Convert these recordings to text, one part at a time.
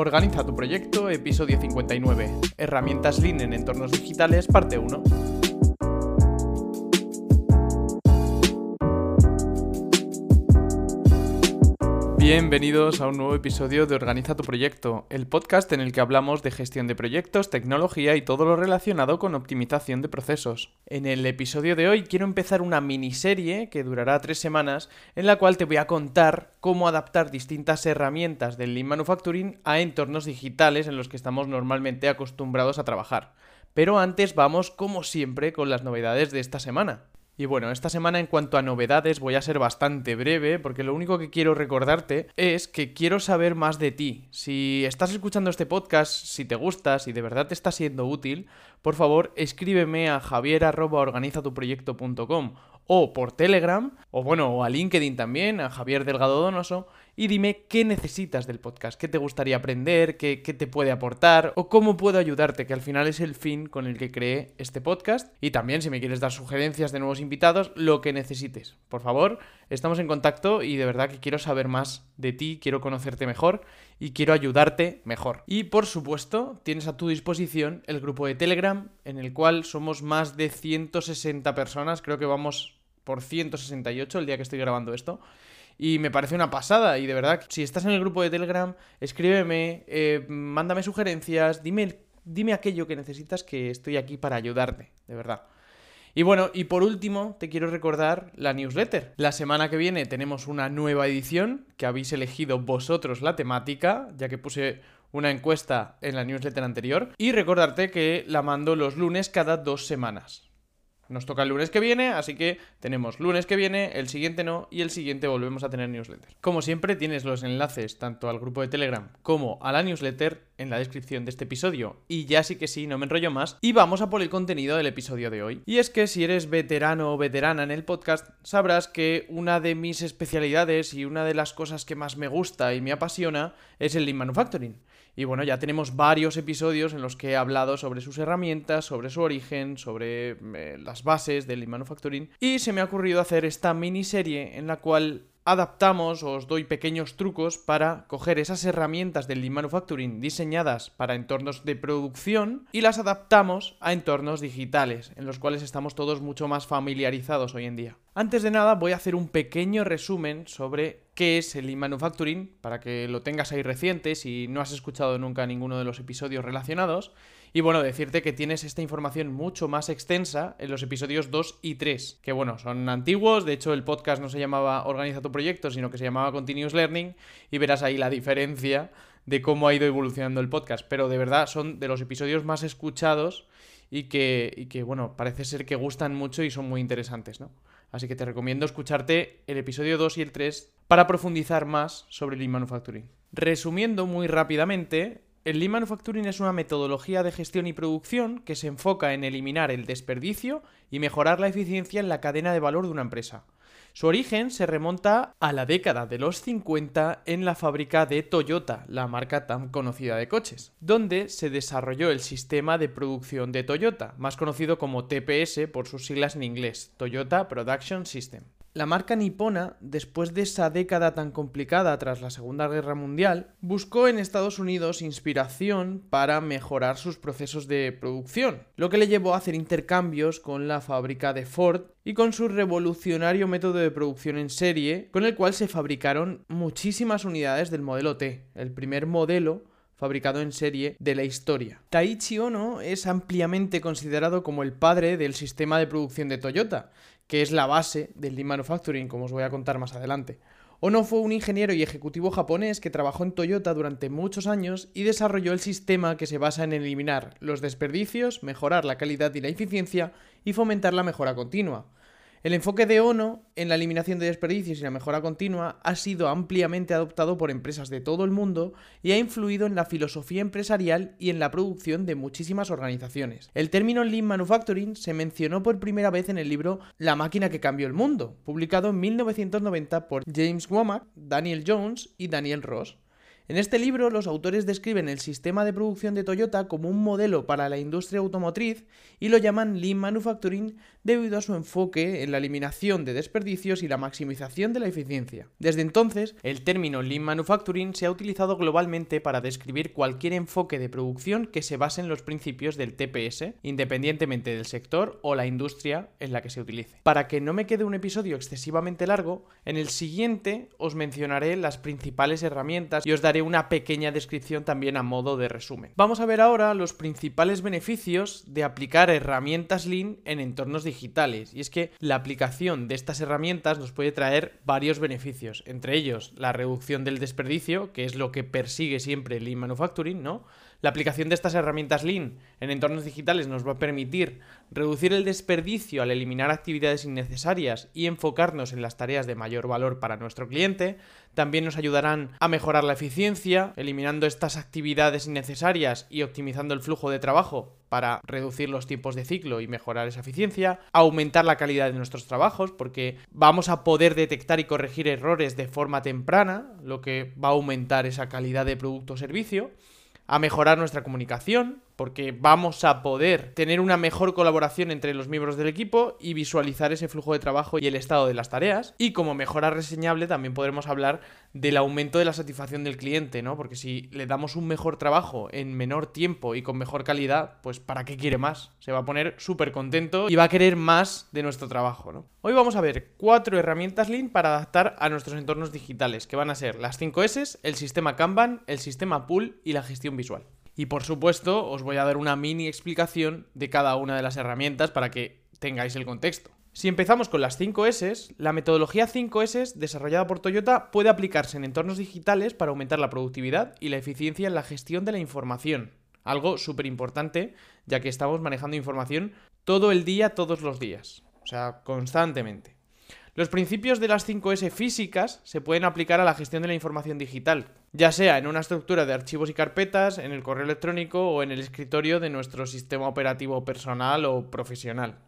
Organiza tu proyecto, episodio 59. Herramientas Lean en entornos digitales, parte 1. Bienvenidos a un nuevo episodio de Organiza tu proyecto, el podcast en el que hablamos de gestión de proyectos, tecnología y todo lo relacionado con optimización de procesos. En el episodio de hoy quiero empezar una miniserie que durará tres semanas en la cual te voy a contar cómo adaptar distintas herramientas del Lean Manufacturing a entornos digitales en los que estamos normalmente acostumbrados a trabajar. Pero antes vamos, como siempre, con las novedades de esta semana. Y bueno, esta semana en cuanto a novedades voy a ser bastante breve porque lo único que quiero recordarte es que quiero saber más de ti. Si estás escuchando este podcast, si te gusta, si de verdad te está siendo útil, por favor escríbeme a javier.organizatuproyecto.com o por Telegram, o bueno, o a LinkedIn también, a Javier Delgado Donoso, y dime qué necesitas del podcast, qué te gustaría aprender, qué, te puede aportar, o cómo puedo ayudarte, que al final es el fin con el que creé este podcast. Y también si me quieres dar sugerencias de nuevos invitados, lo que necesites. Por favor, estamos en contacto y de verdad que quiero saber más de ti, quiero conocerte mejor y quiero ayudarte mejor. Y por supuesto, tienes a tu disposición el grupo de Telegram, en el cual somos más de 160 personas, creo que vamos por 168 el día que estoy grabando esto. Y me parece una pasada. Y de verdad, si estás en el grupo de Telegram, escríbeme, eh, mándame sugerencias, dime, dime aquello que necesitas que estoy aquí para ayudarte, de verdad. Y bueno, y por último, te quiero recordar la newsletter. La semana que viene tenemos una nueva edición que habéis elegido vosotros la temática, ya que puse una encuesta en la newsletter anterior. Y recordarte que la mando los lunes cada dos semanas. Nos toca el lunes que viene, así que tenemos lunes que viene, el siguiente no y el siguiente volvemos a tener newsletter. Como siempre, tienes los enlaces tanto al grupo de Telegram como a la newsletter en la descripción de este episodio. Y ya sí que sí, no me enrollo más. Y vamos a por el contenido del episodio de hoy. Y es que si eres veterano o veterana en el podcast, sabrás que una de mis especialidades y una de las cosas que más me gusta y me apasiona es el Lean Manufacturing. Y bueno, ya tenemos varios episodios en los que he hablado sobre sus herramientas, sobre su origen, sobre eh, las bases del Manufacturing. Y se me ha ocurrido hacer esta miniserie en la cual adaptamos os doy pequeños trucos para coger esas herramientas del Lean Manufacturing diseñadas para entornos de producción y las adaptamos a entornos digitales, en los cuales estamos todos mucho más familiarizados hoy en día. Antes de nada voy a hacer un pequeño resumen sobre qué es el Lean Manufacturing, para que lo tengas ahí reciente si no has escuchado nunca ninguno de los episodios relacionados. Y bueno, decirte que tienes esta información mucho más extensa en los episodios 2 y 3, que bueno, son antiguos, de hecho el podcast no se llamaba Organiza tu proyecto, sino que se llamaba Continuous Learning, y verás ahí la diferencia de cómo ha ido evolucionando el podcast, pero de verdad son de los episodios más escuchados y que, y que bueno, parece ser que gustan mucho y son muy interesantes, ¿no? Así que te recomiendo escucharte el episodio 2 y el 3 para profundizar más sobre Lean Manufacturing. Resumiendo muy rápidamente, el Lean Manufacturing es una metodología de gestión y producción que se enfoca en eliminar el desperdicio y mejorar la eficiencia en la cadena de valor de una empresa. Su origen se remonta a la década de los 50 en la fábrica de Toyota, la marca tan conocida de coches, donde se desarrolló el sistema de producción de Toyota, más conocido como TPS por sus siglas en inglés, Toyota Production System. La marca nipona, después de esa década tan complicada tras la Segunda Guerra Mundial, buscó en Estados Unidos inspiración para mejorar sus procesos de producción, lo que le llevó a hacer intercambios con la fábrica de Ford y con su revolucionario método de producción en serie, con el cual se fabricaron muchísimas unidades del modelo T, el primer modelo fabricado en serie de la historia. Taichi Ono es ampliamente considerado como el padre del sistema de producción de Toyota, que es la base del Lean Manufacturing, como os voy a contar más adelante. Ono fue un ingeniero y ejecutivo japonés que trabajó en Toyota durante muchos años y desarrolló el sistema que se basa en eliminar los desperdicios, mejorar la calidad y la eficiencia y fomentar la mejora continua. El enfoque de ONO en la eliminación de desperdicios y la mejora continua ha sido ampliamente adoptado por empresas de todo el mundo y ha influido en la filosofía empresarial y en la producción de muchísimas organizaciones. El término Lean Manufacturing se mencionó por primera vez en el libro La máquina que cambió el mundo, publicado en 1990 por James Womack, Daniel Jones y Daniel Ross. En este libro los autores describen el sistema de producción de Toyota como un modelo para la industria automotriz y lo llaman Lean Manufacturing debido a su enfoque en la eliminación de desperdicios y la maximización de la eficiencia. Desde entonces, el término Lean Manufacturing se ha utilizado globalmente para describir cualquier enfoque de producción que se base en los principios del TPS, independientemente del sector o la industria en la que se utilice. Para que no me quede un episodio excesivamente largo, en el siguiente os mencionaré las principales herramientas y os daré una pequeña descripción también a modo de resumen. Vamos a ver ahora los principales beneficios de aplicar herramientas Lean en entornos digitales. Y es que la aplicación de estas herramientas nos puede traer varios beneficios, entre ellos la reducción del desperdicio, que es lo que persigue siempre Lean Manufacturing, ¿no? La aplicación de estas herramientas Lean en entornos digitales nos va a permitir reducir el desperdicio al eliminar actividades innecesarias y enfocarnos en las tareas de mayor valor para nuestro cliente. También nos ayudarán a mejorar la eficiencia, eliminando estas actividades innecesarias y optimizando el flujo de trabajo para reducir los tiempos de ciclo y mejorar esa eficiencia, aumentar la calidad de nuestros trabajos porque vamos a poder detectar y corregir errores de forma temprana, lo que va a aumentar esa calidad de producto o servicio a mejorar nuestra comunicación, porque vamos a poder tener una mejor colaboración entre los miembros del equipo y visualizar ese flujo de trabajo y el estado de las tareas. Y como mejora reseñable también podremos hablar del aumento de la satisfacción del cliente, ¿no? Porque si le damos un mejor trabajo en menor tiempo y con mejor calidad, pues ¿para qué quiere más? Se va a poner súper contento y va a querer más de nuestro trabajo, ¿no? Hoy vamos a ver cuatro herramientas Lean para adaptar a nuestros entornos digitales, que van a ser las 5 S, el sistema Kanban, el sistema Pool y la gestión visual. Y por supuesto, os voy a dar una mini explicación de cada una de las herramientas para que tengáis el contexto. Si empezamos con las 5 S, la metodología 5 S desarrollada por Toyota puede aplicarse en entornos digitales para aumentar la productividad y la eficiencia en la gestión de la información. Algo súper importante, ya que estamos manejando información todo el día, todos los días. O sea, constantemente. Los principios de las 5S físicas se pueden aplicar a la gestión de la información digital, ya sea en una estructura de archivos y carpetas, en el correo electrónico o en el escritorio de nuestro sistema operativo personal o profesional.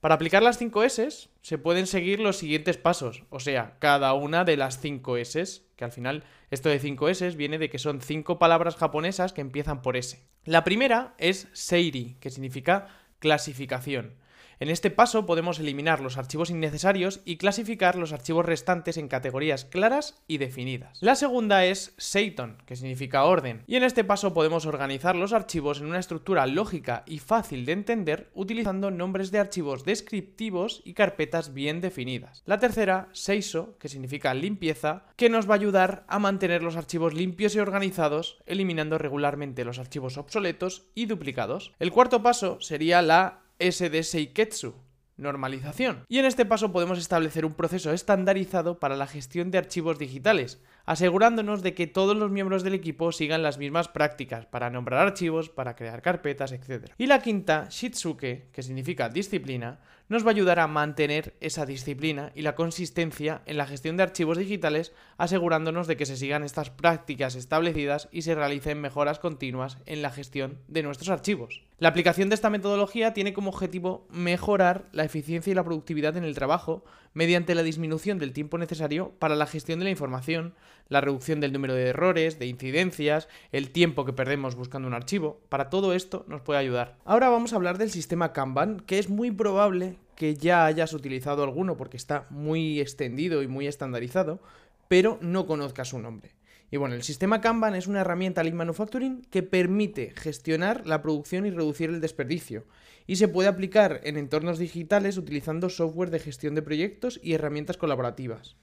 Para aplicar las 5S se pueden seguir los siguientes pasos, o sea, cada una de las 5S, que al final esto de 5S viene de que son 5 palabras japonesas que empiezan por S. La primera es Seiri, que significa clasificación. En este paso podemos eliminar los archivos innecesarios y clasificar los archivos restantes en categorías claras y definidas. La segunda es Seiton, que significa orden, y en este paso podemos organizar los archivos en una estructura lógica y fácil de entender utilizando nombres de archivos descriptivos y carpetas bien definidas. La tercera, Seiso, que significa limpieza, que nos va a ayudar a mantener los archivos limpios y organizados, eliminando regularmente los archivos obsoletos y duplicados. El cuarto paso sería la SD Seiketsu, normalización. Y en este paso podemos establecer un proceso estandarizado para la gestión de archivos digitales, asegurándonos de que todos los miembros del equipo sigan las mismas prácticas para nombrar archivos, para crear carpetas, etc. Y la quinta, Shitsuke, que significa disciplina, nos va a ayudar a mantener esa disciplina y la consistencia en la gestión de archivos digitales, asegurándonos de que se sigan estas prácticas establecidas y se realicen mejoras continuas en la gestión de nuestros archivos. La aplicación de esta metodología tiene como objetivo mejorar la eficiencia y la productividad en el trabajo mediante la disminución del tiempo necesario para la gestión de la información, la reducción del número de errores, de incidencias, el tiempo que perdemos buscando un archivo. Para todo esto nos puede ayudar. Ahora vamos a hablar del sistema Kanban, que es muy probable que ya hayas utilizado alguno porque está muy extendido y muy estandarizado, pero no conozcas su nombre. Y bueno, el sistema Kanban es una herramienta Lean Manufacturing que permite gestionar la producción y reducir el desperdicio. Y se puede aplicar en entornos digitales utilizando software de gestión de proyectos y herramientas colaborativas.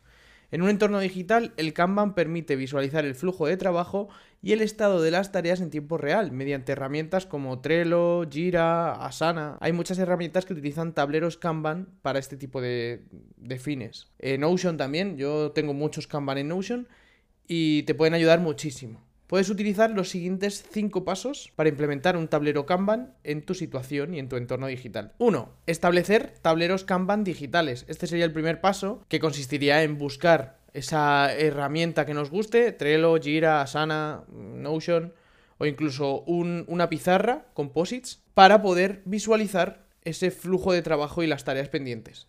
En un entorno digital, el Kanban permite visualizar el flujo de trabajo y el estado de las tareas en tiempo real, mediante herramientas como Trello, Jira, Asana. Hay muchas herramientas que utilizan tableros Kanban para este tipo de, fines. En Notion también, yo tengo muchos Kanban en Notion y te pueden ayudar muchísimo. Puedes utilizar los siguientes 5 pasos para implementar un tablero Kanban en tu situación y en tu entorno digital. 1. Establecer tableros Kanban digitales. Este sería el primer paso que consistiría en buscar esa herramienta que nos guste, Trello, Jira, Asana, Notion o incluso una pizarra, Composites, para poder visualizar ese flujo de trabajo y las tareas pendientes.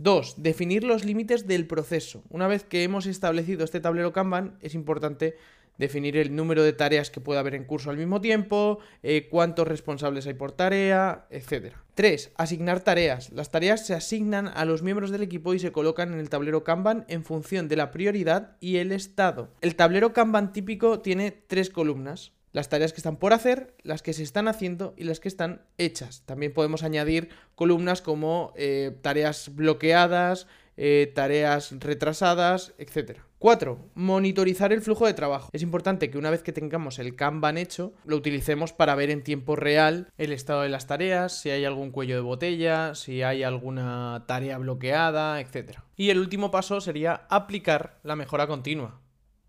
2. Definir los límites del proceso. Una vez que hemos establecido este tablero Kanban, es importante definir el número de tareas que puede haber en curso al mismo tiempo, eh, cuántos responsables hay por tarea, etc. 3. Asignar tareas. Las tareas se asignan a los miembros del equipo y se colocan en el tablero Kanban en función de la prioridad y el estado. El tablero Kanban típico tiene tres columnas las tareas que están por hacer, las que se están haciendo y las que están hechas. También podemos añadir columnas como eh, tareas bloqueadas, eh, tareas retrasadas, etc. 4. Monitorizar el flujo de trabajo. Es importante que una vez que tengamos el Kanban hecho, lo utilicemos para ver en tiempo real el estado de las tareas, si hay algún cuello de botella, si hay alguna tarea bloqueada, etc. Y el último paso sería aplicar la mejora continua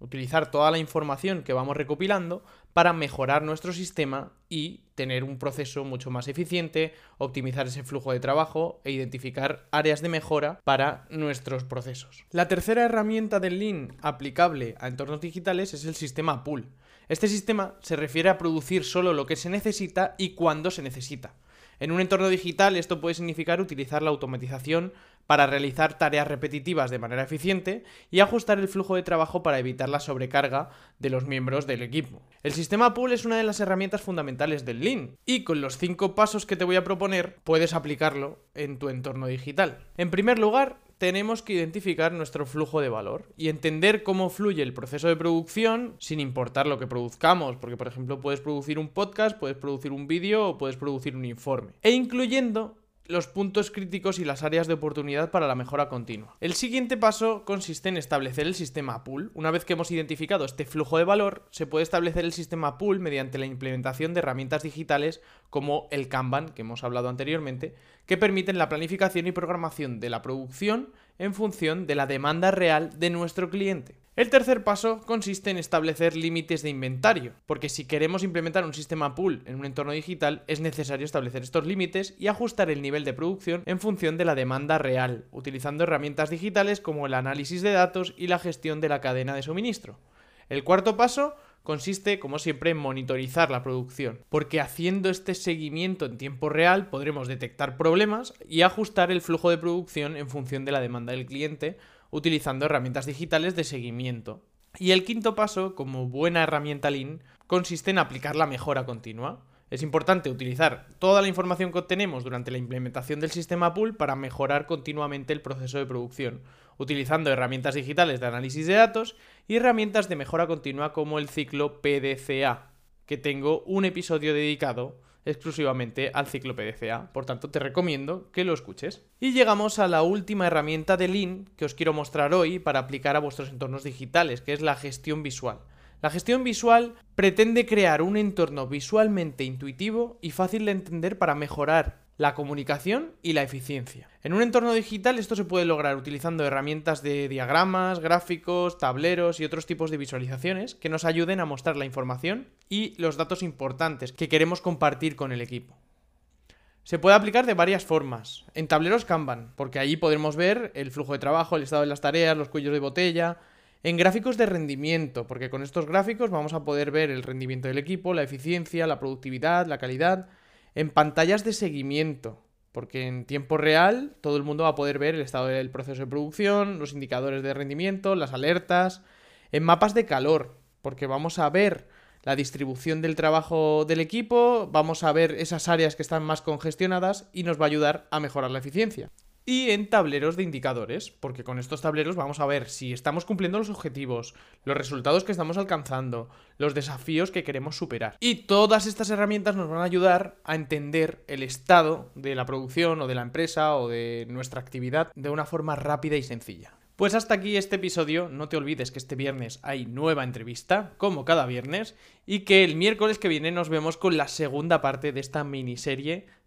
utilizar toda la información que vamos recopilando para mejorar nuestro sistema y tener un proceso mucho más eficiente, optimizar ese flujo de trabajo e identificar áreas de mejora para nuestros procesos. La tercera herramienta del Lean aplicable a entornos digitales es el sistema pool. Este sistema se refiere a producir solo lo que se necesita y cuando se necesita. En un entorno digital esto puede significar utilizar la automatización para realizar tareas repetitivas de manera eficiente y ajustar el flujo de trabajo para evitar la sobrecarga de los miembros del equipo. El sistema pool es una de las herramientas fundamentales del Lean y con los cinco pasos que te voy a proponer puedes aplicarlo en tu entorno digital. En primer lugar, tenemos que identificar nuestro flujo de valor y entender cómo fluye el proceso de producción sin importar lo que produzcamos, porque por ejemplo puedes producir un podcast, puedes producir un vídeo o puedes producir un informe, e incluyendo los puntos críticos y las áreas de oportunidad para la mejora continua. El siguiente paso consiste en establecer el sistema pool. Una vez que hemos identificado este flujo de valor, se puede establecer el sistema pool mediante la implementación de herramientas digitales como el Kanban, que hemos hablado anteriormente, que permiten la planificación y programación de la producción en función de la demanda real de nuestro cliente. El tercer paso consiste en establecer límites de inventario, porque si queremos implementar un sistema pool en un entorno digital es necesario establecer estos límites y ajustar el nivel de producción en función de la demanda real, utilizando herramientas digitales como el análisis de datos y la gestión de la cadena de suministro. El cuarto paso consiste, como siempre, en monitorizar la producción, porque haciendo este seguimiento en tiempo real podremos detectar problemas y ajustar el flujo de producción en función de la demanda del cliente utilizando herramientas digitales de seguimiento. Y el quinto paso, como buena herramienta Lean, consiste en aplicar la mejora continua. Es importante utilizar toda la información que obtenemos durante la implementación del sistema pool para mejorar continuamente el proceso de producción, utilizando herramientas digitales de análisis de datos y herramientas de mejora continua como el ciclo PDCA, que tengo un episodio dedicado exclusivamente al ciclo PDCA. Por tanto, te recomiendo que lo escuches. Y llegamos a la última herramienta de Lean que os quiero mostrar hoy para aplicar a vuestros entornos digitales, que es la gestión visual. La gestión visual pretende crear un entorno visualmente intuitivo y fácil de entender para mejorar la comunicación y la eficiencia. En un entorno digital esto se puede lograr utilizando herramientas de diagramas, gráficos, tableros y otros tipos de visualizaciones que nos ayuden a mostrar la información y los datos importantes que queremos compartir con el equipo. Se puede aplicar de varias formas. En tableros Kanban, porque allí podremos ver el flujo de trabajo, el estado de las tareas, los cuellos de botella. En gráficos de rendimiento, porque con estos gráficos vamos a poder ver el rendimiento del equipo, la eficiencia, la productividad, la calidad en pantallas de seguimiento, porque en tiempo real todo el mundo va a poder ver el estado del proceso de producción, los indicadores de rendimiento, las alertas, en mapas de calor, porque vamos a ver la distribución del trabajo del equipo, vamos a ver esas áreas que están más congestionadas y nos va a ayudar a mejorar la eficiencia y en tableros de indicadores, porque con estos tableros vamos a ver si estamos cumpliendo los objetivos, los resultados que estamos alcanzando, los desafíos que queremos superar. Y todas estas herramientas nos van a ayudar a entender el estado de la producción o de la empresa o de nuestra actividad de una forma rápida y sencilla. Pues hasta aquí este episodio, no te olvides que este viernes hay nueva entrevista, como cada viernes, y que el miércoles que viene nos vemos con la segunda parte de esta miniserie